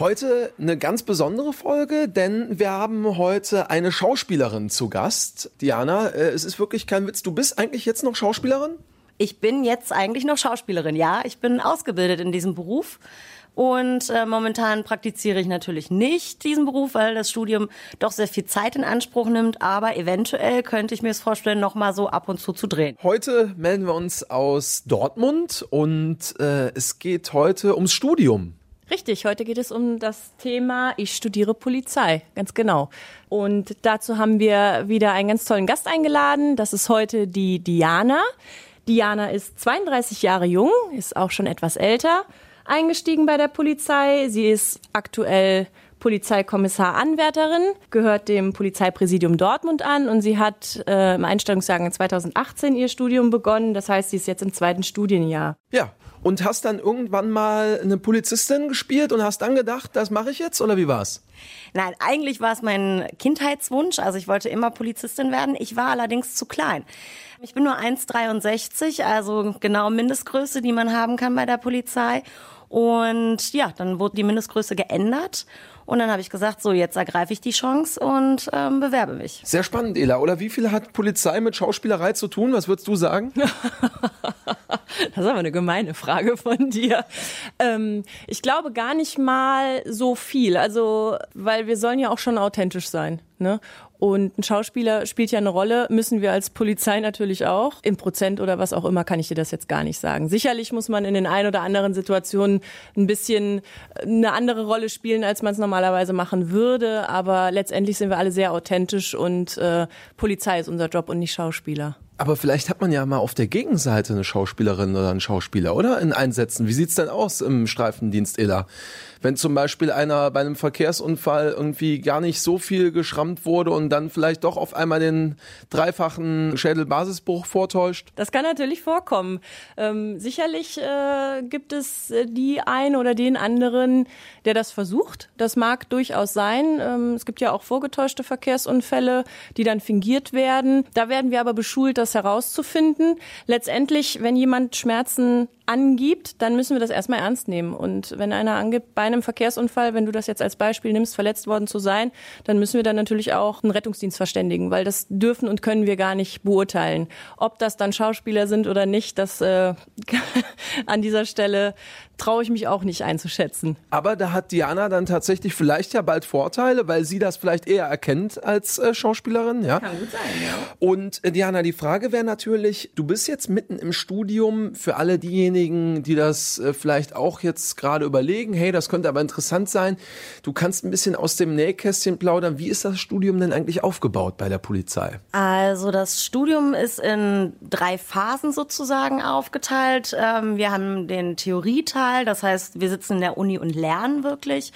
Heute eine ganz besondere Folge, denn wir haben heute eine Schauspielerin zu Gast. Diana, äh, es ist wirklich kein Witz. Du bist eigentlich jetzt noch Schauspielerin? Ich bin jetzt eigentlich noch Schauspielerin, ja. Ich bin ausgebildet in diesem Beruf. Und äh, momentan praktiziere ich natürlich nicht diesen Beruf, weil das Studium doch sehr viel Zeit in Anspruch nimmt. Aber eventuell könnte ich mir es vorstellen, noch mal so ab und zu zu drehen. Heute melden wir uns aus Dortmund und äh, es geht heute ums Studium. Richtig, heute geht es um das Thema Ich studiere Polizei, ganz genau. Und dazu haben wir wieder einen ganz tollen Gast eingeladen. Das ist heute die Diana. Diana ist 32 Jahre jung, ist auch schon etwas älter, eingestiegen bei der Polizei. Sie ist aktuell Polizeikommissar-Anwärterin, gehört dem Polizeipräsidium Dortmund an und sie hat äh, im Einstellungsjahr 2018 ihr Studium begonnen. Das heißt, sie ist jetzt im zweiten Studienjahr. Ja, und hast dann irgendwann mal eine Polizistin gespielt und hast dann gedacht, das mache ich jetzt oder wie war's? Nein, eigentlich war es mein Kindheitswunsch. Also ich wollte immer Polizistin werden. Ich war allerdings zu klein. Ich bin nur 1,63, also genau Mindestgröße, die man haben kann bei der Polizei. Und ja, dann wurde die Mindestgröße geändert. Und dann habe ich gesagt, so jetzt ergreife ich die Chance und ähm, bewerbe mich. Sehr spannend, Ela. Oder wie viel hat Polizei mit Schauspielerei zu tun? Was würdest du sagen? das ist aber eine gemeine Frage von dir. Ähm, ich glaube gar nicht mal so viel. Also, weil wir sollen ja auch schon authentisch sein. Ne? Und ein Schauspieler spielt ja eine Rolle, müssen wir als Polizei natürlich auch. Im Prozent oder was auch immer kann ich dir das jetzt gar nicht sagen. Sicherlich muss man in den ein oder anderen Situationen ein bisschen eine andere Rolle spielen, als man es normalerweise machen würde. Aber letztendlich sind wir alle sehr authentisch und äh, Polizei ist unser Job und nicht Schauspieler. Aber vielleicht hat man ja mal auf der Gegenseite eine Schauspielerin oder einen Schauspieler, oder? In Einsätzen. Wie sieht's denn aus im Streifendienst, Ela? Wenn zum Beispiel einer bei einem Verkehrsunfall irgendwie gar nicht so viel geschrammt wurde und dann vielleicht doch auf einmal den dreifachen Schädelbasisbruch vortäuscht? Das kann natürlich vorkommen. Ähm, sicherlich äh, gibt es äh, die ein oder den anderen, der das versucht. Das mag durchaus sein. Ähm, es gibt ja auch vorgetäuschte Verkehrsunfälle, die dann fingiert werden. Da werden wir aber beschult, das herauszufinden. Letztendlich, wenn jemand Schmerzen angibt, dann müssen wir das erstmal ernst nehmen. Und wenn einer angibt, bei einem Verkehrsunfall, wenn du das jetzt als Beispiel nimmst, verletzt worden zu sein, dann müssen wir dann natürlich auch einen Rettungsdienst verständigen, weil das dürfen und können wir gar nicht beurteilen. Ob das dann Schauspieler sind oder nicht, das äh, an dieser Stelle traue ich mich auch nicht einzuschätzen. Aber da hat Diana dann tatsächlich vielleicht ja bald Vorteile, weil sie das vielleicht eher erkennt als äh, Schauspielerin. Ja? Kann gut sein, ja. Und äh, Diana, die Frage wäre natürlich, du bist jetzt mitten im Studium für alle diejenigen, die das äh, vielleicht auch jetzt gerade überlegen, hey, das könnte aber interessant sein. Du kannst ein bisschen aus dem Nähkästchen plaudern. Wie ist das Studium denn eigentlich aufgebaut bei der Polizei? Also das Studium ist in drei Phasen sozusagen aufgeteilt. Ähm, wir haben den Theorieteil, Teil. Das heißt, wir sitzen in der Uni und lernen wirklich.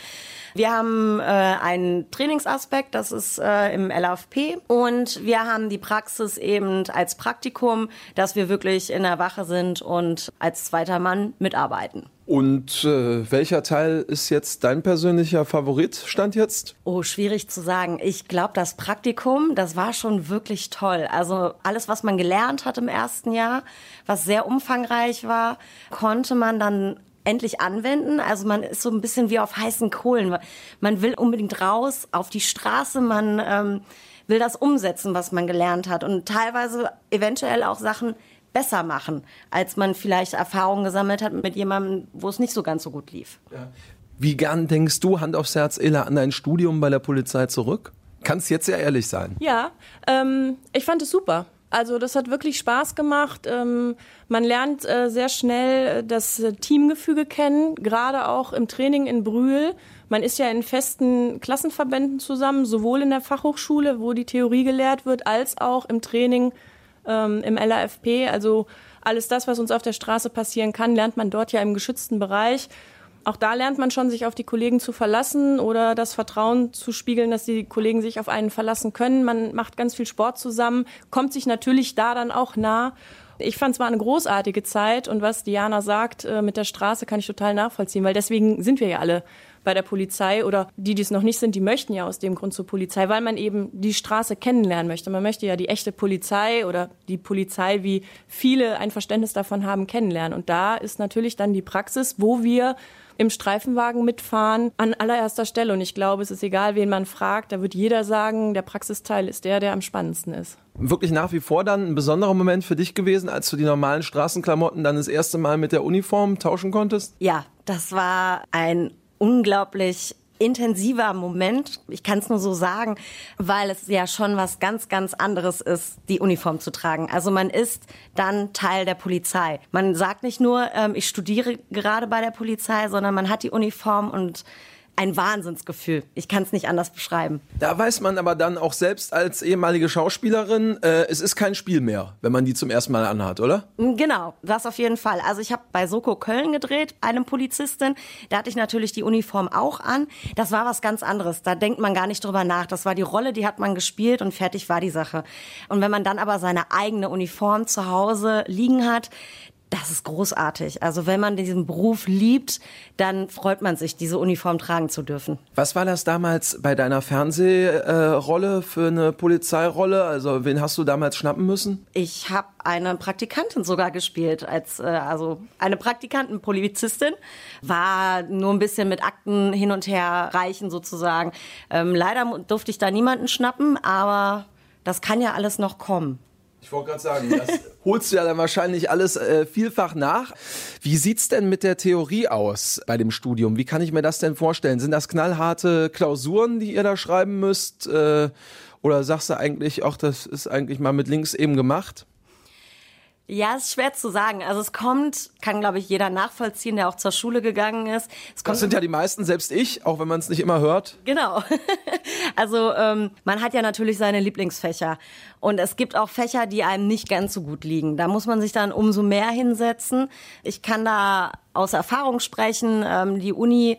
Wir haben äh, einen Trainingsaspekt, das ist äh, im LFP. Und wir haben die Praxis eben als Praktikum, dass wir wirklich in der Wache sind und als zweiter Mann mitarbeiten. Und äh, welcher Teil ist jetzt dein persönlicher Favorit, stand jetzt? Oh, schwierig zu sagen. Ich glaube, das Praktikum, das war schon wirklich toll. Also alles, was man gelernt hat im ersten Jahr, was sehr umfangreich war, konnte man dann endlich anwenden. Also man ist so ein bisschen wie auf heißen Kohlen. Man will unbedingt raus auf die Straße, man ähm, will das umsetzen, was man gelernt hat und teilweise eventuell auch Sachen besser machen, als man vielleicht Erfahrungen gesammelt hat mit jemandem, wo es nicht so ganz so gut lief. Ja. Wie gern denkst du, Hand aufs Herz, Ela, an dein Studium bei der Polizei zurück? Kannst jetzt ja ehrlich sein. Ja, ähm, ich fand es super. Also das hat wirklich Spaß gemacht. Ähm, man lernt äh, sehr schnell äh, das Teamgefüge kennen, gerade auch im Training in Brühl. Man ist ja in festen Klassenverbänden zusammen, sowohl in der Fachhochschule, wo die Theorie gelehrt wird, als auch im Training ähm, im LAFP. Also alles das, was uns auf der Straße passieren kann, lernt man dort ja im geschützten Bereich auch da lernt man schon, sich auf die Kollegen zu verlassen oder das Vertrauen zu spiegeln, dass die Kollegen sich auf einen verlassen können. Man macht ganz viel Sport zusammen, kommt sich natürlich da dann auch nah. Ich fand es war eine großartige Zeit und was Diana sagt äh, mit der Straße kann ich total nachvollziehen, weil deswegen sind wir ja alle bei der Polizei oder die, die es noch nicht sind, die möchten ja aus dem Grund zur Polizei, weil man eben die Straße kennenlernen möchte. Man möchte ja die echte Polizei oder die Polizei, wie viele ein Verständnis davon haben, kennenlernen. Und da ist natürlich dann die Praxis, wo wir im Streifenwagen mitfahren an allererster Stelle. Und ich glaube, es ist egal, wen man fragt, da wird jeder sagen, der Praxisteil ist der, der am spannendsten ist. Wirklich nach wie vor dann ein besonderer Moment für dich gewesen, als du die normalen Straßenklamotten dann das erste Mal mit der Uniform tauschen konntest? Ja, das war ein unglaublich intensiver Moment. Ich kann es nur so sagen, weil es ja schon was ganz, ganz anderes ist, die Uniform zu tragen. Also man ist dann Teil der Polizei. Man sagt nicht nur, ähm, ich studiere gerade bei der Polizei, sondern man hat die Uniform und ein Wahnsinnsgefühl. Ich kann es nicht anders beschreiben. Da weiß man aber dann auch selbst als ehemalige Schauspielerin, äh, es ist kein Spiel mehr, wenn man die zum ersten Mal anhat, oder? Mm, genau, das auf jeden Fall. Also ich habe bei Soko Köln gedreht, einem Polizistin. Da hatte ich natürlich die Uniform auch an. Das war was ganz anderes. Da denkt man gar nicht drüber nach. Das war die Rolle, die hat man gespielt und fertig war die Sache. Und wenn man dann aber seine eigene Uniform zu Hause liegen hat, das ist großartig. Also wenn man diesen Beruf liebt, dann freut man sich, diese Uniform tragen zu dürfen. Was war das damals bei deiner Fernsehrolle für eine Polizeirolle? Also wen hast du damals schnappen müssen? Ich habe eine Praktikantin sogar gespielt, als äh, also eine Praktikantenpolizistin, war nur ein bisschen mit Akten hin und her reichen sozusagen. Ähm, leider durfte ich da niemanden schnappen, aber das kann ja alles noch kommen. Ich wollte gerade sagen, das holst du ja dann wahrscheinlich alles äh, vielfach nach. Wie sieht's denn mit der Theorie aus bei dem Studium? Wie kann ich mir das denn vorstellen? Sind das knallharte Klausuren, die ihr da schreiben müsst? Äh, oder sagst du eigentlich, auch das ist eigentlich mal mit links eben gemacht? Ja, ist schwer zu sagen. Also es kommt, kann glaube ich jeder nachvollziehen, der auch zur Schule gegangen ist. das sind ja die meisten, selbst ich, auch wenn man es nicht immer hört. Genau. Also ähm, man hat ja natürlich seine Lieblingsfächer und es gibt auch Fächer, die einem nicht ganz so gut liegen. Da muss man sich dann umso mehr hinsetzen. Ich kann da aus Erfahrung sprechen. Ähm, die Uni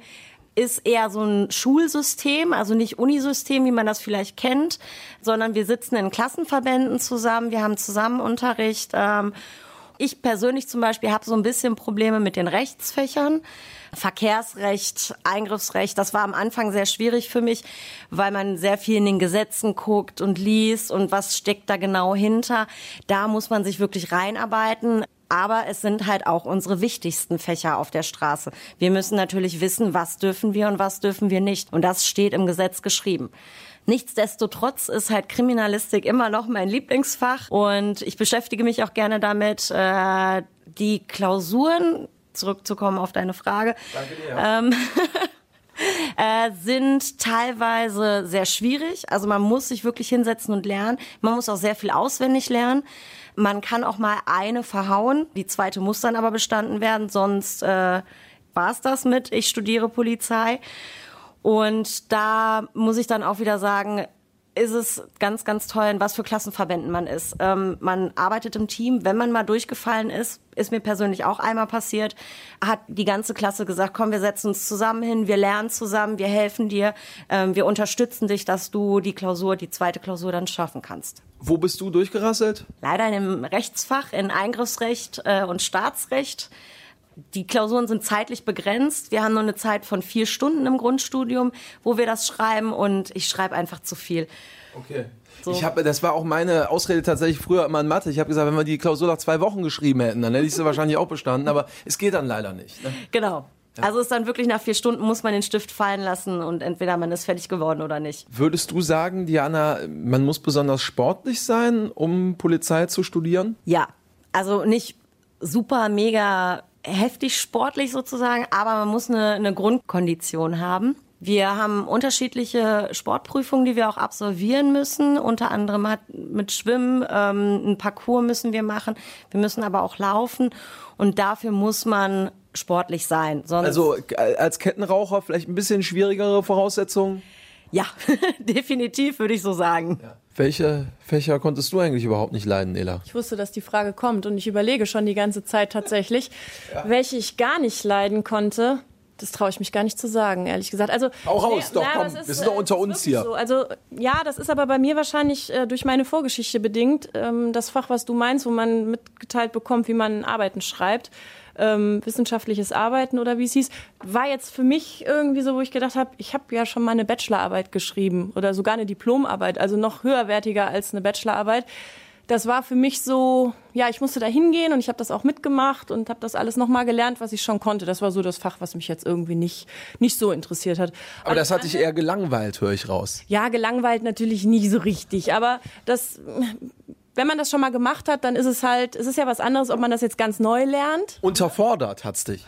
ist eher so ein Schulsystem, also nicht Unisystem, wie man das vielleicht kennt, sondern wir sitzen in Klassenverbänden zusammen, wir haben zusammen Unterricht. Ähm, ich persönlich zum Beispiel habe so ein bisschen Probleme mit den Rechtsfächern. Verkehrsrecht, Eingriffsrecht, das war am Anfang sehr schwierig für mich, weil man sehr viel in den Gesetzen guckt und liest und was steckt da genau hinter. Da muss man sich wirklich reinarbeiten aber es sind halt auch unsere wichtigsten Fächer auf der Straße. Wir müssen natürlich wissen, was dürfen wir und was dürfen wir nicht. Und das steht im Gesetz geschrieben. Nichtsdestotrotz ist halt Kriminalistik immer noch mein Lieblingsfach und ich beschäftige mich auch gerne damit, äh, die Klausuren, zurückzukommen auf deine Frage, Danke dir. Ähm, äh, sind teilweise sehr schwierig. Also man muss sich wirklich hinsetzen und lernen. Man muss auch sehr viel auswendig lernen. Man kann auch mal eine verhauen, die zweite muss dann aber bestanden werden, sonst äh, war es das mit, ich studiere Polizei. Und da muss ich dann auch wieder sagen, ist es ganz, ganz toll, in was für Klassenverbänden man ist. Ähm, man arbeitet im Team. Wenn man mal durchgefallen ist, ist mir persönlich auch einmal passiert, hat die ganze Klasse gesagt, komm, wir setzen uns zusammen hin, wir lernen zusammen, wir helfen dir, ähm, wir unterstützen dich, dass du die Klausur, die zweite Klausur dann schaffen kannst. Wo bist du durchgerasselt? Leider in einem Rechtsfach, in Eingriffsrecht äh, und Staatsrecht. Die Klausuren sind zeitlich begrenzt. Wir haben nur eine Zeit von vier Stunden im Grundstudium, wo wir das schreiben und ich schreibe einfach zu viel. Okay. So. Ich habe, das war auch meine Ausrede tatsächlich früher immer in Mathe. Ich habe gesagt, wenn wir die Klausur nach zwei Wochen geschrieben hätten, dann hätte ich sie wahrscheinlich auch bestanden. Aber es geht dann leider nicht. Ne? Genau. Ja. Also ist dann wirklich nach vier Stunden muss man den Stift fallen lassen und entweder man ist fertig geworden oder nicht. Würdest du sagen, Diana, man muss besonders sportlich sein, um Polizei zu studieren? Ja, also nicht super mega heftig sportlich sozusagen, aber man muss eine, eine Grundkondition haben. Wir haben unterschiedliche Sportprüfungen, die wir auch absolvieren müssen. Unter anderem hat mit Schwimmen ähm, ein Parcours müssen wir machen. Wir müssen aber auch laufen und dafür muss man sportlich sein. Sonst also als Kettenraucher vielleicht ein bisschen schwierigere Voraussetzungen? Ja, definitiv würde ich so sagen. Ja. Welche Fächer konntest du eigentlich überhaupt nicht leiden, Ela? Ich wusste, dass die Frage kommt und ich überlege schon die ganze Zeit tatsächlich, ja. welche ich gar nicht leiden konnte. Das traue ich mich gar nicht zu sagen, ehrlich gesagt. Also auch raus, nee, doch, na, komm, ist, wir sind doch unter uns hier. So. Also ja, das ist aber bei mir wahrscheinlich äh, durch meine Vorgeschichte bedingt. Ähm, das Fach, was du meinst, wo man mitgeteilt bekommt, wie man Arbeiten schreibt ähm, wissenschaftliches Arbeiten oder wie es hieß, war jetzt für mich irgendwie so, wo ich gedacht habe, ich habe ja schon mal eine Bachelorarbeit geschrieben oder sogar eine Diplomarbeit, also noch höherwertiger als eine Bachelorarbeit das war für mich so, ja, ich musste da hingehen und ich habe das auch mitgemacht und habe das alles nochmal gelernt, was ich schon konnte. Das war so das Fach, was mich jetzt irgendwie nicht, nicht so interessiert hat. Aber, aber das hat dich eher gelangweilt, höre ich raus. Ja, gelangweilt natürlich nie so richtig. Aber das, wenn man das schon mal gemacht hat, dann ist es halt, es ist ja was anderes, ob man das jetzt ganz neu lernt. Unterfordert hat's dich.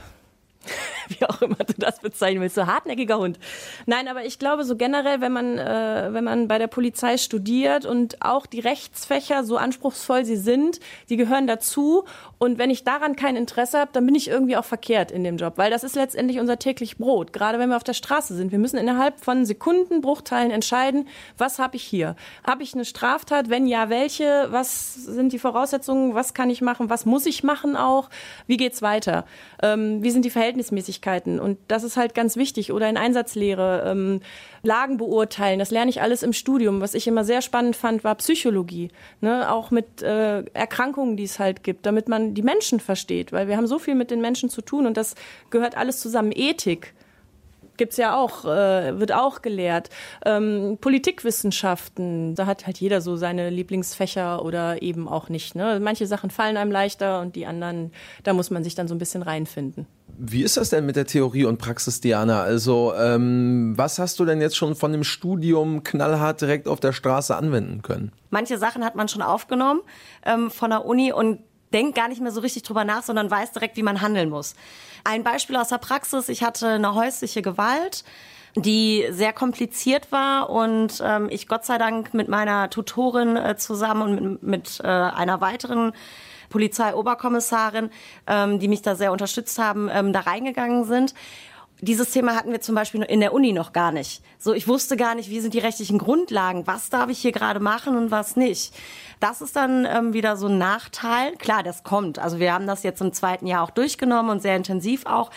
wie auch immer du das bezeichnen willst, so hartnäckiger Hund. Nein, aber ich glaube so generell, wenn man, äh, wenn man bei der Polizei studiert und auch die Rechtsfächer, so anspruchsvoll sie sind, die gehören dazu. Und wenn ich daran kein Interesse habe, dann bin ich irgendwie auch verkehrt in dem Job, weil das ist letztendlich unser täglich Brot. Gerade wenn wir auf der Straße sind, wir müssen innerhalb von Sekundenbruchteilen entscheiden, was habe ich hier? Habe ich eine Straftat? Wenn ja, welche? Was sind die Voraussetzungen? Was kann ich machen? Was muss ich machen auch? Wie geht's weiter? Ähm, wie sind die Verhältnisse? Verhältnismäßigkeiten. Und das ist halt ganz wichtig. Oder in Einsatzlehre, ähm, Lagen beurteilen. Das lerne ich alles im Studium. Was ich immer sehr spannend fand, war Psychologie. Ne? Auch mit äh, Erkrankungen, die es halt gibt, damit man die Menschen versteht. Weil wir haben so viel mit den Menschen zu tun und das gehört alles zusammen. Ethik gibt's ja auch, äh, wird auch gelehrt. Ähm, Politikwissenschaften, da hat halt jeder so seine Lieblingsfächer oder eben auch nicht. Ne? Manche Sachen fallen einem leichter und die anderen, da muss man sich dann so ein bisschen reinfinden. Wie ist das denn mit der Theorie und Praxis, Diana? Also, ähm, was hast du denn jetzt schon von dem Studium knallhart direkt auf der Straße anwenden können? Manche Sachen hat man schon aufgenommen ähm, von der Uni und denkt gar nicht mehr so richtig drüber nach, sondern weiß direkt, wie man handeln muss. Ein Beispiel aus der Praxis, ich hatte eine häusliche Gewalt die sehr kompliziert war und ähm, ich Gott sei Dank mit meiner Tutorin äh, zusammen und mit, mit äh, einer weiteren Polizeioberkommissarin, ähm, die mich da sehr unterstützt haben, ähm, da reingegangen sind dieses Thema hatten wir zum Beispiel in der Uni noch gar nicht. So, ich wusste gar nicht, wie sind die rechtlichen Grundlagen, was darf ich hier gerade machen und was nicht. Das ist dann ähm, wieder so ein Nachteil. Klar, das kommt. Also wir haben das jetzt im zweiten Jahr auch durchgenommen und sehr intensiv auch.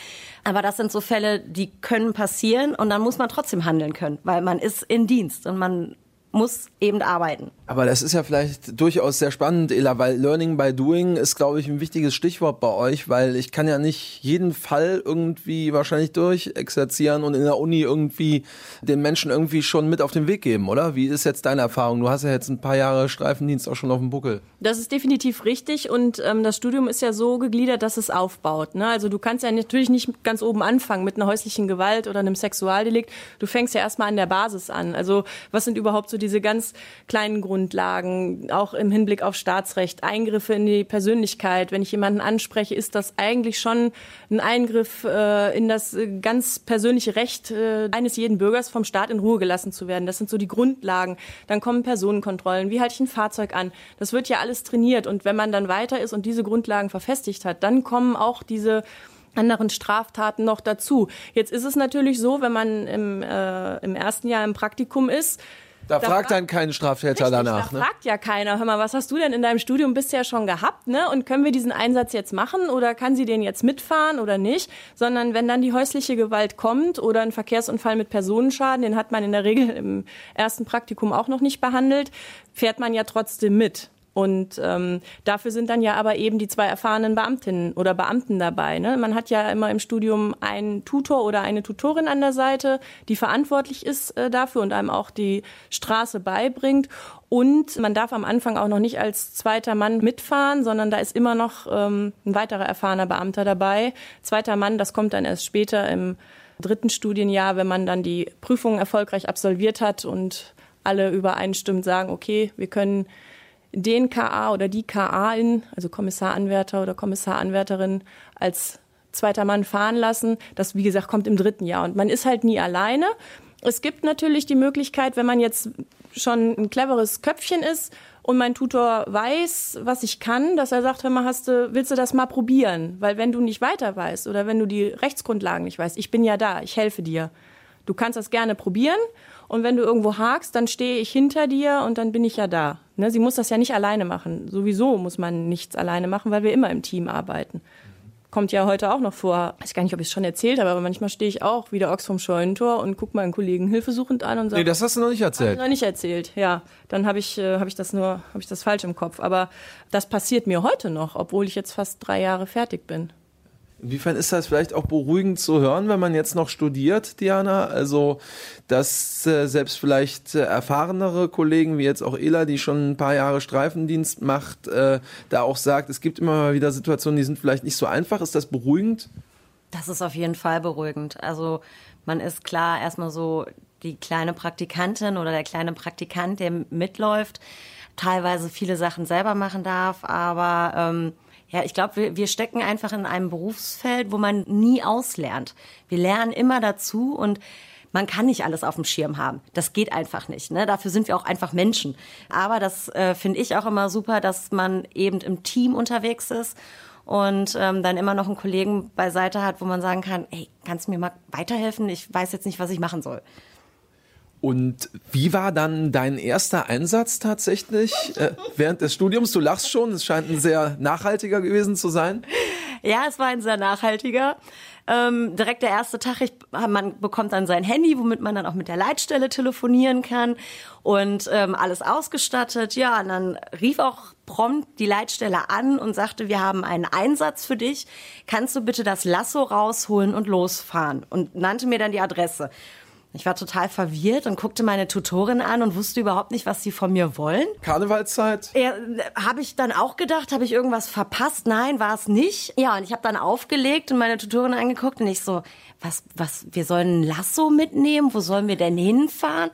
Aber das sind so Fälle, die können passieren und dann muss man trotzdem handeln können, weil man ist in Dienst und man muss eben arbeiten. Aber das ist ja vielleicht durchaus sehr spannend, Ela, weil Learning by Doing ist, glaube ich, ein wichtiges Stichwort bei euch, weil ich kann ja nicht jeden Fall irgendwie wahrscheinlich durchexerzieren und in der Uni irgendwie den Menschen irgendwie schon mit auf den Weg geben, oder? Wie ist jetzt deine Erfahrung? Du hast ja jetzt ein paar Jahre Streifendienst auch schon auf dem Buckel. Das ist definitiv richtig und ähm, das Studium ist ja so gegliedert, dass es aufbaut. Ne? Also du kannst ja natürlich nicht ganz oben anfangen mit einer häuslichen Gewalt oder einem Sexualdelikt. Du fängst ja erstmal an der Basis an. Also was sind überhaupt so diese ganz kleinen Grundlagen, auch im Hinblick auf Staatsrecht, Eingriffe in die Persönlichkeit. Wenn ich jemanden anspreche, ist das eigentlich schon ein Eingriff äh, in das ganz persönliche Recht äh, eines jeden Bürgers vom Staat in Ruhe gelassen zu werden. Das sind so die Grundlagen. Dann kommen Personenkontrollen. Wie halte ich ein Fahrzeug an? Das wird ja alles trainiert. Und wenn man dann weiter ist und diese Grundlagen verfestigt hat, dann kommen auch diese anderen Straftaten noch dazu. Jetzt ist es natürlich so, wenn man im, äh, im ersten Jahr im Praktikum ist, da, da fragt dann kein Straftäter richtig, danach. Da ne? fragt ja keiner. Hör mal, was hast du denn in deinem Studium bisher schon gehabt? Ne? Und können wir diesen Einsatz jetzt machen oder kann sie den jetzt mitfahren oder nicht? Sondern wenn dann die häusliche Gewalt kommt oder ein Verkehrsunfall mit Personenschaden, den hat man in der Regel im ersten Praktikum auch noch nicht behandelt, fährt man ja trotzdem mit. Und ähm, dafür sind dann ja aber eben die zwei erfahrenen Beamtinnen oder Beamten dabei. Ne? Man hat ja immer im Studium einen Tutor oder eine Tutorin an der Seite, die verantwortlich ist äh, dafür und einem auch die Straße beibringt. Und man darf am Anfang auch noch nicht als zweiter Mann mitfahren, sondern da ist immer noch ähm, ein weiterer erfahrener Beamter dabei. Zweiter Mann, das kommt dann erst später im dritten Studienjahr, wenn man dann die Prüfung erfolgreich absolviert hat und alle übereinstimmend sagen, okay, wir können den KA oder die KA-In, also Kommissaranwärter oder Kommissaranwärterin, als zweiter Mann fahren lassen. Das, wie gesagt, kommt im dritten Jahr. Und man ist halt nie alleine. Es gibt natürlich die Möglichkeit, wenn man jetzt schon ein cleveres Köpfchen ist und mein Tutor weiß, was ich kann, dass er sagt, hör mal, hast du, willst du das mal probieren? Weil wenn du nicht weiter weißt oder wenn du die Rechtsgrundlagen nicht weißt, ich bin ja da, ich helfe dir. Du kannst das gerne probieren und wenn du irgendwo hakst, dann stehe ich hinter dir und dann bin ich ja da. Ne? Sie muss das ja nicht alleine machen. Sowieso muss man nichts alleine machen, weil wir immer im Team arbeiten. Kommt ja heute auch noch vor. Ich weiß gar nicht, ob ich es schon erzählt habe, aber manchmal stehe ich auch wie der Ochs vom Scheunentor und gucke meinen Kollegen hilfesuchend an und sage. Nee, das hast du noch nicht erzählt. Noch nicht erzählt, ja. Dann habe ich, äh, hab ich das nur, habe ich das falsch im Kopf. Aber das passiert mir heute noch, obwohl ich jetzt fast drei Jahre fertig bin. Inwiefern ist das vielleicht auch beruhigend zu hören, wenn man jetzt noch studiert, Diana? Also, dass äh, selbst vielleicht äh, erfahrenere Kollegen, wie jetzt auch Ela, die schon ein paar Jahre Streifendienst macht, äh, da auch sagt, es gibt immer mal wieder Situationen, die sind vielleicht nicht so einfach. Ist das beruhigend? Das ist auf jeden Fall beruhigend. Also, man ist klar erstmal so die kleine Praktikantin oder der kleine Praktikant, der mitläuft, teilweise viele Sachen selber machen darf, aber ähm, ja, ich glaube, wir, wir stecken einfach in einem Berufsfeld, wo man nie auslernt. Wir lernen immer dazu und man kann nicht alles auf dem Schirm haben. Das geht einfach nicht. Ne? Dafür sind wir auch einfach Menschen. Aber das äh, finde ich auch immer super, dass man eben im Team unterwegs ist und ähm, dann immer noch einen Kollegen beiseite hat, wo man sagen kann, hey, kannst du mir mal weiterhelfen? Ich weiß jetzt nicht, was ich machen soll. Und wie war dann dein erster Einsatz tatsächlich äh, während des Studiums? Du lachst schon, es scheint ein sehr nachhaltiger gewesen zu sein. Ja, es war ein sehr nachhaltiger. Ähm, direkt der erste Tag, ich, man bekommt dann sein Handy, womit man dann auch mit der Leitstelle telefonieren kann und ähm, alles ausgestattet. Ja, und dann rief auch prompt die Leitstelle an und sagte, wir haben einen Einsatz für dich. Kannst du bitte das Lasso rausholen und losfahren? Und nannte mir dann die Adresse. Ich war total verwirrt und guckte meine Tutorin an und wusste überhaupt nicht, was sie von mir wollen. Karnevalszeit? Ja, habe ich dann auch gedacht, habe ich irgendwas verpasst? Nein, war es nicht. Ja, und ich habe dann aufgelegt und meine Tutorin angeguckt und ich so, was, was, wir sollen ein Lasso mitnehmen? Wo sollen wir denn hinfahren?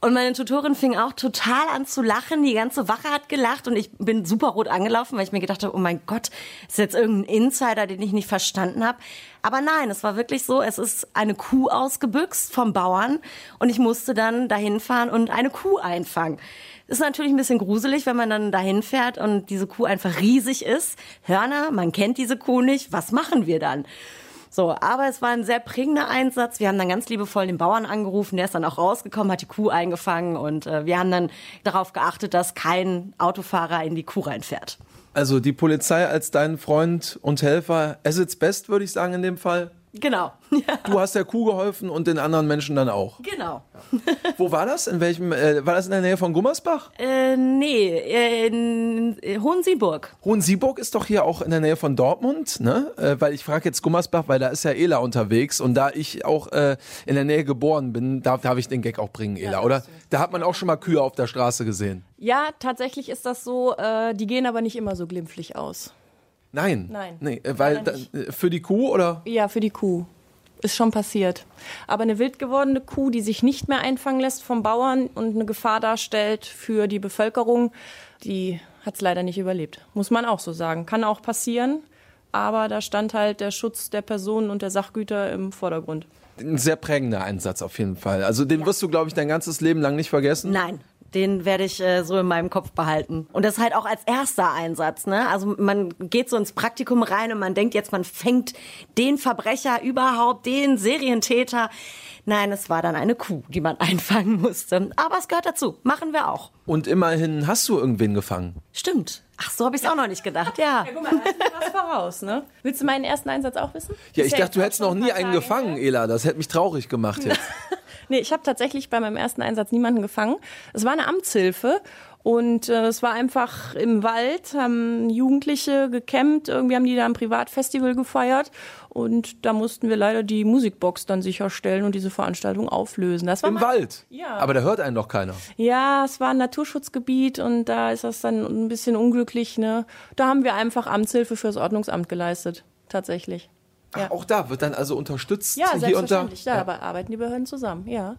Und meine Tutorin fing auch total an zu lachen. Die ganze Wache hat gelacht und ich bin super rot angelaufen, weil ich mir gedacht habe, oh mein Gott, ist jetzt irgendein Insider, den ich nicht verstanden habe. Aber nein, es war wirklich so, es ist eine Kuh ausgebüxt vom Bauern und ich musste dann dahin fahren und eine Kuh einfangen. Ist natürlich ein bisschen gruselig, wenn man dann dahin fährt und diese Kuh einfach riesig ist. Hörner, man kennt diese Kuh nicht. Was machen wir dann? So, aber es war ein sehr prägender Einsatz. Wir haben dann ganz liebevoll den Bauern angerufen, der ist dann auch rausgekommen, hat die Kuh eingefangen und äh, wir haben dann darauf geachtet, dass kein Autofahrer in die Kuh reinfährt. Also die Polizei als dein Freund und Helfer, as its best, würde ich sagen in dem Fall. Genau. Ja. Du hast der Kuh geholfen und den anderen Menschen dann auch. Genau. Wo war das? In welchem? Äh, war das in der Nähe von Gummersbach? Äh, nee, in Hohensieburg. Hohensieburg ist doch hier auch in der Nähe von Dortmund, ne? Äh, weil ich frage jetzt Gummersbach, weil da ist ja Ela unterwegs und da ich auch äh, in der Nähe geboren bin, darf, darf ich den Gag auch bringen, Ela, ja, oder? Da hat man auch schon mal Kühe auf der Straße gesehen. Ja, tatsächlich ist das so. Äh, die gehen aber nicht immer so glimpflich aus. Nein. Nein. Nee, äh, weil da, äh, für die Kuh oder? Ja, für die Kuh. Ist schon passiert. Aber eine wild gewordene Kuh, die sich nicht mehr einfangen lässt vom Bauern und eine Gefahr darstellt für die Bevölkerung, die hat es leider nicht überlebt. Muss man auch so sagen. Kann auch passieren. Aber da stand halt der Schutz der Personen und der Sachgüter im Vordergrund. Ein sehr prägender Einsatz auf jeden Fall. Also den ja. wirst du, glaube ich, dein ganzes Leben lang nicht vergessen. Nein, den werde ich äh, so in meinem Kopf behalten. Und das halt auch als erster Einsatz. Ne? Also man geht so ins Praktikum rein und man denkt jetzt, man fängt den Verbrecher überhaupt, den Serientäter. Nein, es war dann eine Kuh, die man einfangen musste. Aber es gehört dazu. Machen wir auch. Und immerhin hast du irgendwen gefangen. Stimmt. Ach, so habe ich es auch noch nicht gedacht, ja. ja guck mal, was voraus, ne? Willst du meinen ersten Einsatz auch wissen? Ja, ich dachte, du hättest noch nie einen gefangen, Ela. Das hätte mich traurig gemacht jetzt. Nee, ich habe tatsächlich bei meinem ersten Einsatz niemanden gefangen. Es war eine Amtshilfe und äh, es war einfach im Wald, haben Jugendliche gecampt, irgendwie haben die da ein Privatfestival gefeiert und da mussten wir leider die Musikbox dann sicherstellen und diese Veranstaltung auflösen. Das war Im Wald? Ja. Aber da hört einen doch keiner. Ja, es war ein Naturschutzgebiet und da ist das dann ein bisschen unglücklich. Ne? Da haben wir einfach Amtshilfe fürs Ordnungsamt geleistet, tatsächlich. Ach, auch da wird dann also unterstützt ja, hier und da. Ja, aber arbeiten die Behörden zusammen, ja.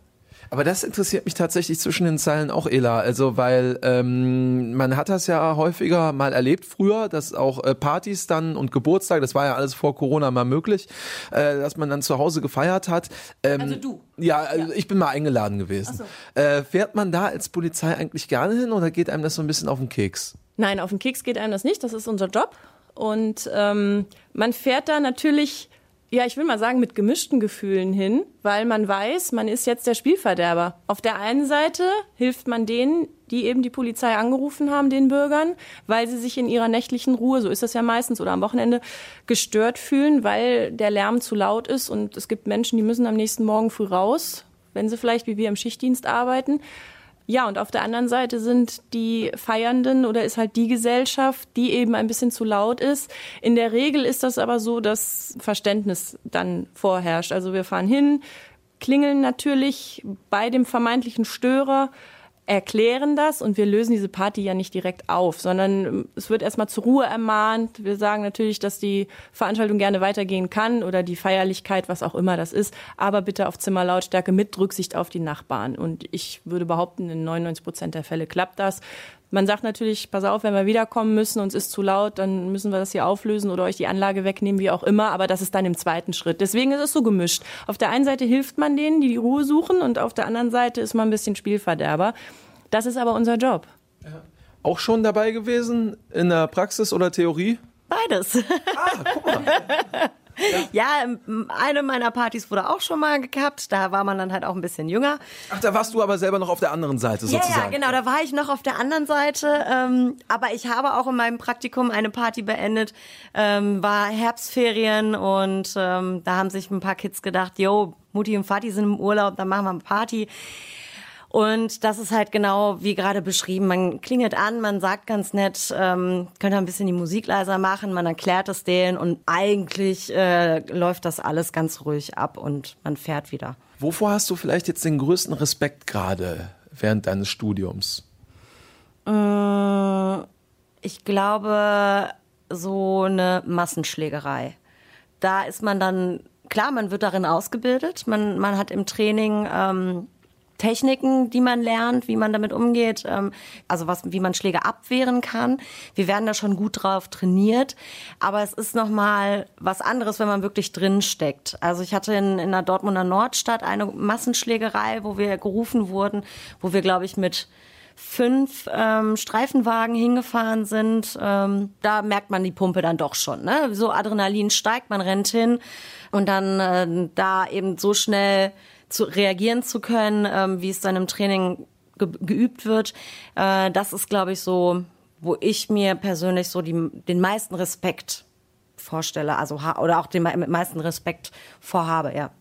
Aber das interessiert mich tatsächlich zwischen den Zeilen auch, Ela. Also, weil ähm, man hat das ja häufiger mal erlebt früher, dass auch äh, Partys dann und Geburtstag, das war ja alles vor Corona mal möglich, äh, dass man dann zu Hause gefeiert hat. Ähm, also du? Ja, also ja, ich bin mal eingeladen gewesen. So. Äh, fährt man da als Polizei eigentlich gerne hin oder geht einem das so ein bisschen auf den Keks? Nein, auf den Keks geht einem das nicht. Das ist unser Job. Und ähm, man fährt da natürlich, ja, ich will mal sagen, mit gemischten Gefühlen hin, weil man weiß, man ist jetzt der Spielverderber. Auf der einen Seite hilft man denen, die eben die Polizei angerufen haben, den Bürgern, weil sie sich in ihrer nächtlichen Ruhe, so ist das ja meistens, oder am Wochenende gestört fühlen, weil der Lärm zu laut ist und es gibt Menschen, die müssen am nächsten Morgen früh raus, wenn sie vielleicht wie wir im Schichtdienst arbeiten. Ja, und auf der anderen Seite sind die Feiernden oder ist halt die Gesellschaft, die eben ein bisschen zu laut ist. In der Regel ist das aber so, dass Verständnis dann vorherrscht. Also wir fahren hin, klingeln natürlich bei dem vermeintlichen Störer, erklären das und wir lösen diese Party ja nicht direkt auf, sondern ähm, es wird erstmal zur Ruhe ermahnt. Wir sagen natürlich, dass die Veranstaltung gerne weitergehen kann oder die Feierlichkeit, was auch immer das ist, aber bitte auf Zimmerlautstärke mit Rücksicht auf die Nachbarn. Und ich würde behaupten, in 99 Prozent der Fälle klappt das. Man sagt natürlich, pass auf, wenn wir wiederkommen müssen und es ist zu laut, dann müssen wir das hier auflösen oder euch die Anlage wegnehmen, wie auch immer. Aber das ist dann im zweiten Schritt. Deswegen ist es so gemischt. Auf der einen Seite hilft man denen, die die Ruhe suchen und auf der anderen Seite ist man ein bisschen Spielverderber. Das ist aber unser Job. Ja. Auch schon dabei gewesen in der Praxis oder Theorie? Beides. Ah, guck mal. Ja. eine meiner Partys wurde auch schon mal gehabt. Da war man dann halt auch ein bisschen jünger. Ach, da warst du aber selber noch auf der anderen Seite sozusagen. Ja, ja genau, da war ich noch auf der anderen Seite. Ähm, aber ich habe auch in meinem Praktikum eine Party beendet. Ähm, war Herbstferien und ähm, da haben sich ein paar Kids gedacht, yo, Mutti und Vati sind im Urlaub, dann machen wir eine Party. Und das ist halt genau wie gerade beschrieben. Man klingelt an, man sagt ganz nett, ähm, könnt ihr ein bisschen die Musik leiser machen, man erklärt es denen und eigentlich äh, läuft das alles ganz ruhig ab und man fährt wieder. Wovor hast du vielleicht jetzt den größten Respekt gerade während deines Studiums? Äh, ich glaube, so eine Massenschlägerei. Da ist man dann, klar, man wird darin ausgebildet, man, man hat im Training ähm, Techniken, die man lernt, wie man damit umgeht, ähm, also was, wie man Schläge abwehren kann. Wir werden da schon gut drauf trainiert, aber es ist noch mal was anderes, wenn man wirklich drin steckt. Also ich hatte in, in der Dortmunder Nordstadt eine Massenschlägerei, wo wir gerufen wurden, wo wir glaube ich mit fünf ähm, Streifenwagen hingefahren sind, ähm, da merkt man die Pumpe dann doch schon. Ne? So Adrenalin steigt, man rennt hin und dann äh, da eben so schnell zu reagieren zu können, ähm, wie es dann im Training ge geübt wird. Äh, das ist, glaube ich, so, wo ich mir persönlich so die, den meisten Respekt vorstelle, also oder auch den meisten Respekt vorhabe, ja.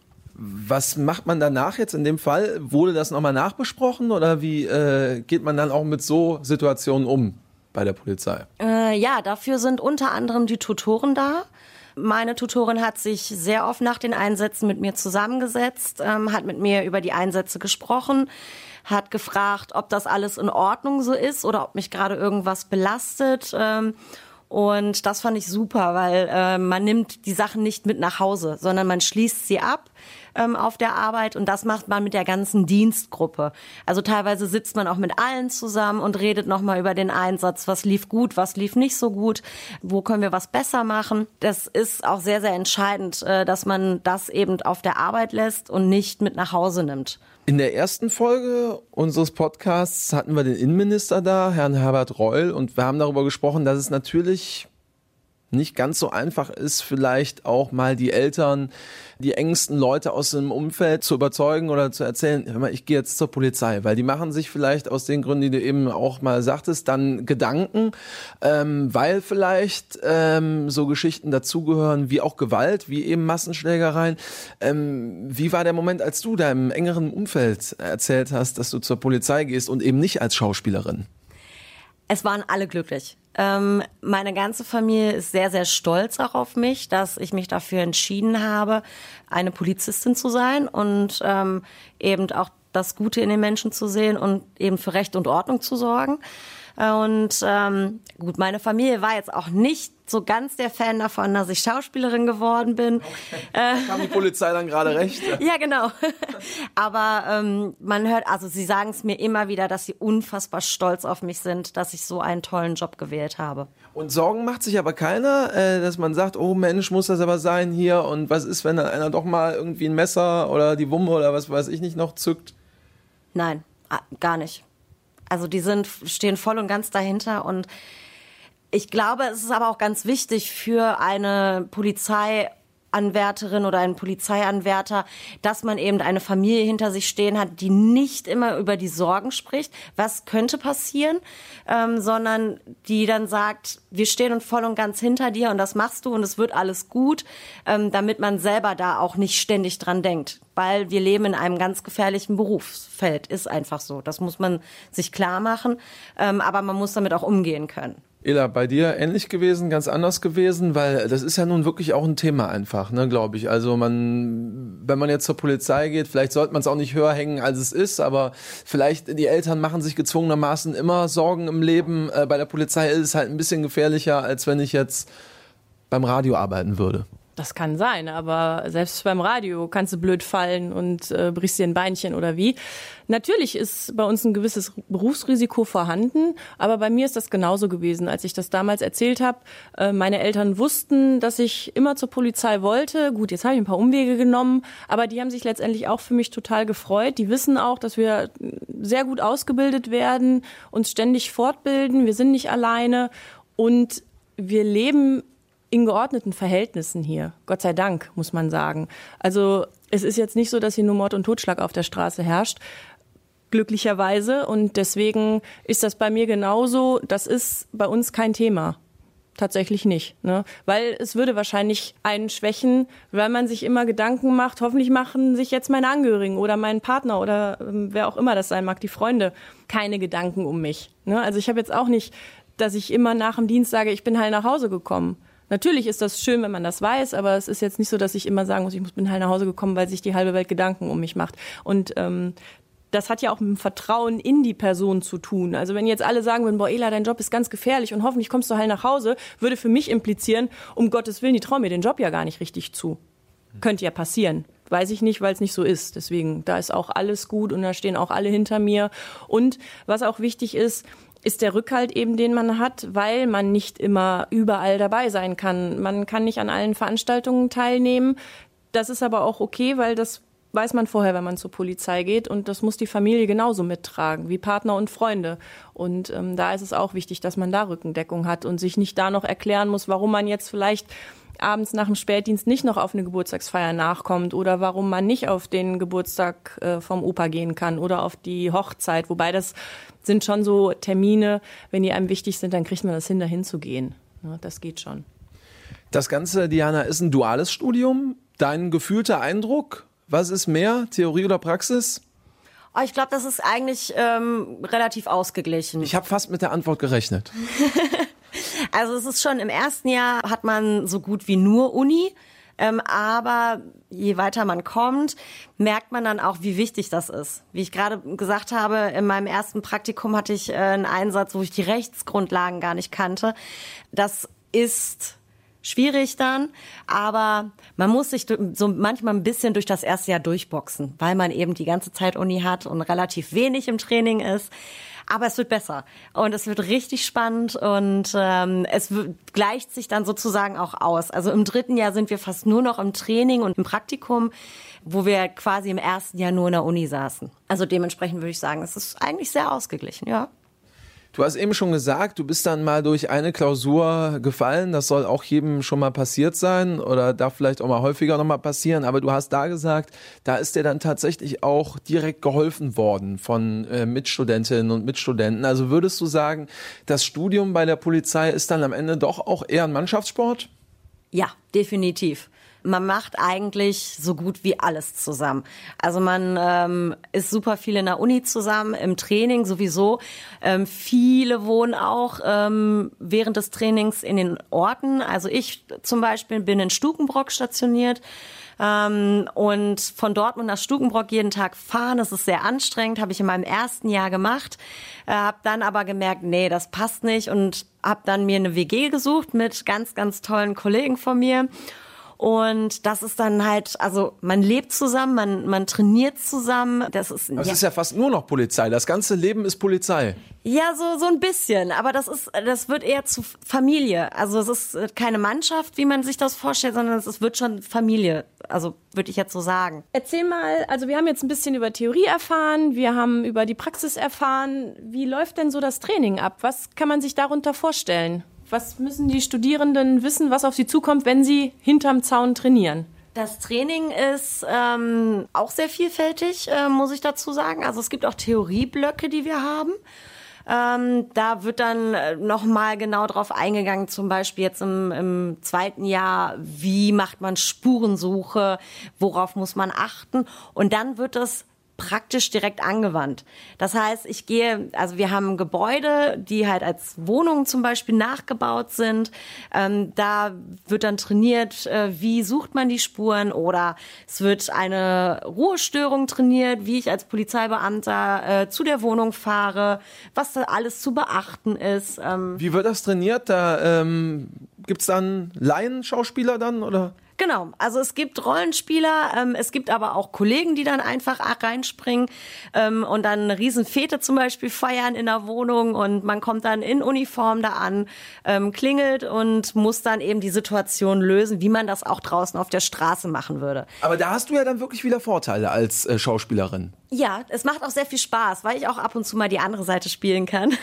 Was macht man danach jetzt in dem Fall? Wurde das nochmal nachbesprochen oder wie äh, geht man dann auch mit so Situationen um bei der Polizei? Äh, ja, dafür sind unter anderem die Tutoren da. Meine Tutorin hat sich sehr oft nach den Einsätzen mit mir zusammengesetzt, ähm, hat mit mir über die Einsätze gesprochen, hat gefragt, ob das alles in Ordnung so ist oder ob mich gerade irgendwas belastet. Ähm, und das fand ich super, weil äh, man nimmt die Sachen nicht mit nach Hause, sondern man schließt sie ab ähm, auf der Arbeit und das macht man mit der ganzen Dienstgruppe. Also teilweise sitzt man auch mit allen zusammen und redet nochmal über den Einsatz, was lief gut, was lief nicht so gut, wo können wir was besser machen. Das ist auch sehr, sehr entscheidend, äh, dass man das eben auf der Arbeit lässt und nicht mit nach Hause nimmt. In der ersten Folge unseres Podcasts hatten wir den Innenminister da, Herrn Herbert Reul, und wir haben darüber gesprochen, dass es natürlich nicht ganz so einfach ist, vielleicht auch mal die Eltern, die engsten Leute aus dem Umfeld zu überzeugen oder zu erzählen, hör mal, ich gehe jetzt zur Polizei, weil die machen sich vielleicht aus den Gründen, die du eben auch mal sagtest, dann Gedanken, ähm, weil vielleicht ähm, so Geschichten dazugehören wie auch Gewalt, wie eben Massenschlägereien. Ähm, wie war der Moment, als du deinem engeren Umfeld erzählt hast, dass du zur Polizei gehst und eben nicht als Schauspielerin? Es waren alle glücklich. Ähm, meine ganze Familie ist sehr, sehr stolz auch auf mich, dass ich mich dafür entschieden habe, eine Polizistin zu sein und ähm, eben auch das Gute in den Menschen zu sehen und eben für Recht und Ordnung zu sorgen. Und ähm, gut, meine Familie war jetzt auch nicht so ganz der Fan davon, dass ich Schauspielerin geworden bin. Okay. Äh, Haben die Polizei dann gerade recht? ja, genau. Aber ähm, man hört, also sie sagen es mir immer wieder, dass sie unfassbar stolz auf mich sind, dass ich so einen tollen Job gewählt habe. Und Sorgen macht sich aber keiner, äh, dass man sagt, oh Mensch, muss das aber sein hier und was ist, wenn dann einer doch mal irgendwie ein Messer oder die Wumme oder was weiß ich nicht noch zückt? Nein, gar nicht. Also die sind, stehen voll und ganz dahinter und ich glaube, es ist aber auch ganz wichtig für eine Polizei Anwärterin oder ein Polizeianwärter, dass man eben eine Familie hinter sich stehen hat, die nicht immer über die Sorgen spricht, was könnte passieren, ähm, sondern die dann sagt, wir stehen und voll und ganz hinter dir und das machst du und es wird alles gut, ähm, damit man selber da auch nicht ständig dran denkt, weil wir leben in einem ganz gefährlichen Berufsfeld, ist einfach so. Das muss man sich klar machen, ähm, aber man muss damit auch umgehen können. Ela, bei dir ähnlich gewesen, ganz anders gewesen, weil das ist ja nun wirklich auch ein Thema einfach, ne, glaube ich. Also man, wenn man jetzt zur Polizei geht, vielleicht sollte man es auch nicht höher hängen, als es ist, aber vielleicht die Eltern machen sich gezwungenermaßen immer Sorgen im Leben. Äh, bei der Polizei ist es halt ein bisschen gefährlicher, als wenn ich jetzt beim Radio arbeiten würde. Das kann sein, aber selbst beim Radio kannst du blöd fallen und äh, brichst dir ein Beinchen oder wie. Natürlich ist bei uns ein gewisses Berufsrisiko vorhanden, aber bei mir ist das genauso gewesen, als ich das damals erzählt habe. Äh, meine Eltern wussten, dass ich immer zur Polizei wollte. Gut, jetzt habe ich ein paar Umwege genommen, aber die haben sich letztendlich auch für mich total gefreut. Die wissen auch, dass wir sehr gut ausgebildet werden, uns ständig fortbilden. Wir sind nicht alleine und wir leben in geordneten Verhältnissen hier. Gott sei Dank, muss man sagen. Also es ist jetzt nicht so, dass hier nur Mord und Totschlag auf der Straße herrscht. Glücklicherweise. Und deswegen ist das bei mir genauso. Das ist bei uns kein Thema. Tatsächlich nicht. Ne? Weil es würde wahrscheinlich einen schwächen, weil man sich immer Gedanken macht, hoffentlich machen sich jetzt meine Angehörigen oder mein Partner oder ähm, wer auch immer das sein mag, die Freunde, keine Gedanken um mich. Ne? Also ich habe jetzt auch nicht, dass ich immer nach dem Dienst sage, ich bin halt nach Hause gekommen. Natürlich ist das schön, wenn man das weiß, aber es ist jetzt nicht so, dass ich immer sagen muss, ich bin halt nach Hause gekommen, weil sich die halbe Welt Gedanken um mich macht. Und ähm, das hat ja auch mit dem Vertrauen in die Person zu tun. Also wenn jetzt alle sagen würden, boah, Ela, dein Job ist ganz gefährlich und hoffentlich kommst du heil nach Hause, würde für mich implizieren, um Gottes Willen, die trauen mir den Job ja gar nicht richtig zu. Könnte ja passieren. Weiß ich nicht, weil es nicht so ist. Deswegen, da ist auch alles gut und da stehen auch alle hinter mir. Und was auch wichtig ist, ist der Rückhalt eben, den man hat, weil man nicht immer überall dabei sein kann. Man kann nicht an allen Veranstaltungen teilnehmen. Das ist aber auch okay, weil das weiß man vorher, wenn man zur Polizei geht. Und das muss die Familie genauso mittragen, wie Partner und Freunde. Und ähm, da ist es auch wichtig, dass man da Rückendeckung hat und sich nicht da noch erklären muss, warum man jetzt vielleicht abends nach dem Spätdienst nicht noch auf eine Geburtstagsfeier nachkommt oder warum man nicht auf den Geburtstag äh, vom Opa gehen kann oder auf die Hochzeit. Wobei das sind schon so Termine, wenn die einem wichtig sind, dann kriegt man das hin, dahin zu gehen. Ja, das geht schon. Das Ganze, Diana, ist ein duales Studium. Dein gefühlter Eindruck? Was ist mehr, Theorie oder Praxis? Oh, ich glaube, das ist eigentlich ähm, relativ ausgeglichen. Ich habe fast mit der Antwort gerechnet. Also es ist schon im ersten Jahr hat man so gut wie nur Uni. Ähm, aber je weiter man kommt, merkt man dann auch, wie wichtig das ist. Wie ich gerade gesagt habe, in meinem ersten Praktikum hatte ich äh, einen Einsatz, wo ich die Rechtsgrundlagen gar nicht kannte. Das ist schwierig dann, aber man muss sich so manchmal ein bisschen durch das erste Jahr durchboxen, weil man eben die ganze Zeit Uni hat und relativ wenig im Training ist. Aber es wird besser und es wird richtig spannend und ähm, es gleicht sich dann sozusagen auch aus. Also im dritten Jahr sind wir fast nur noch im Training und im Praktikum, wo wir quasi im ersten Jahr nur in der Uni saßen. Also dementsprechend würde ich sagen, es ist eigentlich sehr ausgeglichen, ja. Du hast eben schon gesagt, du bist dann mal durch eine Klausur gefallen. Das soll auch jedem schon mal passiert sein oder darf vielleicht auch mal häufiger noch mal passieren. Aber du hast da gesagt, da ist dir dann tatsächlich auch direkt geholfen worden von äh, Mitstudentinnen und Mitstudenten. Also würdest du sagen, das Studium bei der Polizei ist dann am Ende doch auch eher ein Mannschaftssport? Ja, definitiv man macht eigentlich so gut wie alles zusammen. Also man ähm, ist super viel in der Uni zusammen, im Training sowieso. Ähm, viele wohnen auch ähm, während des Trainings in den Orten. Also ich zum Beispiel bin in Stukenbrock stationiert. Ähm, und von Dortmund nach Stukenbrock jeden Tag fahren, das ist sehr anstrengend, habe ich in meinem ersten Jahr gemacht, äh, habe dann aber gemerkt, nee, das passt nicht und habe dann mir eine WG gesucht mit ganz, ganz tollen Kollegen von mir und das ist dann halt, also man lebt zusammen, man, man trainiert zusammen. Das ist, das ja. ist ja fast nur noch Polizei. Das ganze Leben ist Polizei. Ja, so, so ein bisschen. Aber das ist, das wird eher zu Familie. Also es ist keine Mannschaft, wie man sich das vorstellt, sondern es wird schon Familie. Also würde ich jetzt so sagen. Erzähl mal, also wir haben jetzt ein bisschen über Theorie erfahren, wir haben über die Praxis erfahren. Wie läuft denn so das Training ab? Was kann man sich darunter vorstellen? Was müssen die Studierenden wissen, was auf sie zukommt, wenn sie hinterm Zaun trainieren? Das Training ist ähm, auch sehr vielfältig, äh, muss ich dazu sagen. Also es gibt auch Theorieblöcke, die wir haben. Ähm, da wird dann äh, nochmal genau drauf eingegangen, zum Beispiel jetzt im, im zweiten Jahr, wie macht man Spurensuche, worauf muss man achten. Und dann wird es praktisch direkt angewandt. Das heißt, ich gehe, also wir haben Gebäude, die halt als Wohnungen zum Beispiel nachgebaut sind. Ähm, da wird dann trainiert, äh, wie sucht man die Spuren oder es wird eine Ruhestörung trainiert, wie ich als Polizeibeamter äh, zu der Wohnung fahre, was da alles zu beachten ist. Ähm wie wird das trainiert? Da ähm, gibt's dann Laienschauspieler dann oder? Genau, also es gibt Rollenspieler, ähm, es gibt aber auch Kollegen, die dann einfach reinspringen ähm, und dann eine Riesenfete zum Beispiel feiern in der Wohnung und man kommt dann in Uniform da an, ähm, klingelt und muss dann eben die Situation lösen, wie man das auch draußen auf der Straße machen würde. Aber da hast du ja dann wirklich wieder Vorteile als äh, Schauspielerin. Ja, es macht auch sehr viel Spaß, weil ich auch ab und zu mal die andere Seite spielen kann.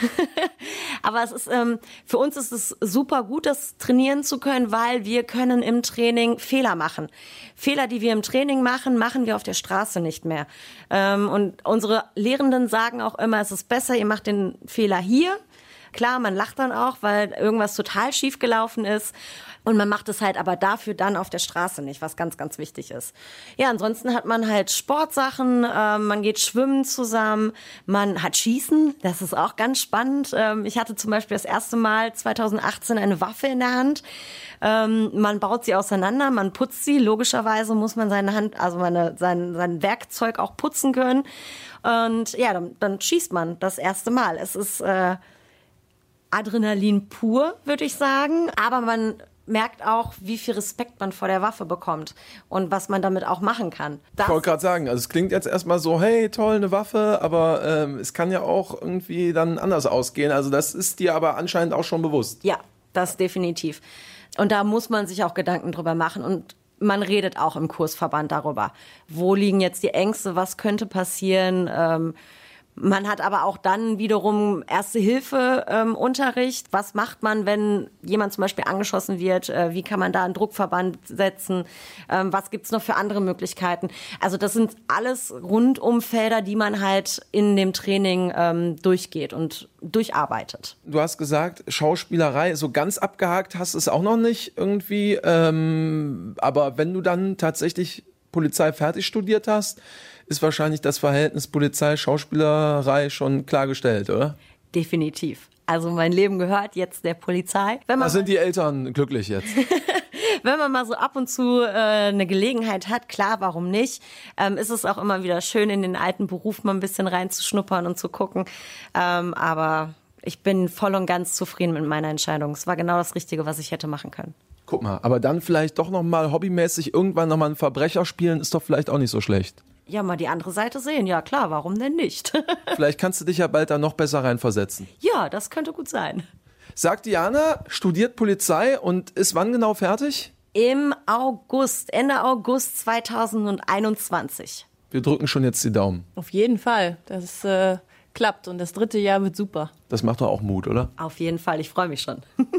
Aber es ist ähm, für uns ist es super gut, das trainieren zu können, weil wir können im Training Fehler machen. Fehler, die wir im Training machen, machen wir auf der Straße nicht mehr. Ähm, und unsere Lehrenden sagen auch immer, es ist besser, ihr macht den Fehler hier. Klar, man lacht dann auch, weil irgendwas total schief gelaufen ist. Und man macht es halt aber dafür dann auf der Straße nicht, was ganz, ganz wichtig ist. Ja, ansonsten hat man halt Sportsachen, äh, man geht schwimmen zusammen, man hat Schießen, das ist auch ganz spannend. Ähm, ich hatte zum Beispiel das erste Mal 2018 eine Waffe in der Hand. Ähm, man baut sie auseinander, man putzt sie. Logischerweise muss man seine Hand, also meine, sein, sein Werkzeug auch putzen können. Und ja, dann, dann schießt man das erste Mal. Es ist äh, Adrenalin pur, würde ich sagen. Aber man merkt auch, wie viel Respekt man vor der Waffe bekommt und was man damit auch machen kann. Das ich wollte gerade sagen, also es klingt jetzt erstmal so, hey, toll, eine Waffe, aber ähm, es kann ja auch irgendwie dann anders ausgehen. Also das ist dir aber anscheinend auch schon bewusst. Ja, das definitiv. Und da muss man sich auch Gedanken drüber machen und man redet auch im Kursverband darüber. Wo liegen jetzt die Ängste? Was könnte passieren? Ähm, man hat aber auch dann wiederum Erste-Hilfe-Unterricht. Ähm, Was macht man, wenn jemand zum Beispiel angeschossen wird? Äh, wie kann man da einen Druckverband setzen? Ähm, was gibt's noch für andere Möglichkeiten? Also das sind alles Rundumfelder, die man halt in dem Training ähm, durchgeht und durcharbeitet. Du hast gesagt, Schauspielerei, so ganz abgehakt hast du es auch noch nicht irgendwie. Ähm, aber wenn du dann tatsächlich Polizei fertig studiert hast, ist wahrscheinlich das Verhältnis Polizei-Schauspielerei schon klargestellt, oder? Definitiv. Also mein Leben gehört jetzt der Polizei. Wenn man da sind die Eltern glücklich jetzt. Wenn man mal so ab und zu äh, eine Gelegenheit hat, klar, warum nicht? Ähm, ist es auch immer wieder schön, in den alten Beruf mal ein bisschen reinzuschnuppern und zu gucken. Ähm, aber ich bin voll und ganz zufrieden mit meiner Entscheidung. Es war genau das Richtige, was ich hätte machen können. Guck mal, aber dann vielleicht doch noch mal hobbymäßig irgendwann noch mal einen Verbrecher spielen, ist doch vielleicht auch nicht so schlecht ja, mal die andere Seite sehen. Ja, klar, warum denn nicht? Vielleicht kannst du dich ja bald da noch besser reinversetzen. Ja, das könnte gut sein. Sagt Diana, studiert Polizei und ist wann genau fertig? Im August, Ende August 2021. Wir drücken schon jetzt die Daumen. Auf jeden Fall. Das äh, klappt und das dritte Jahr wird super. Das macht doch auch Mut, oder? Auf jeden Fall, ich freue mich schon.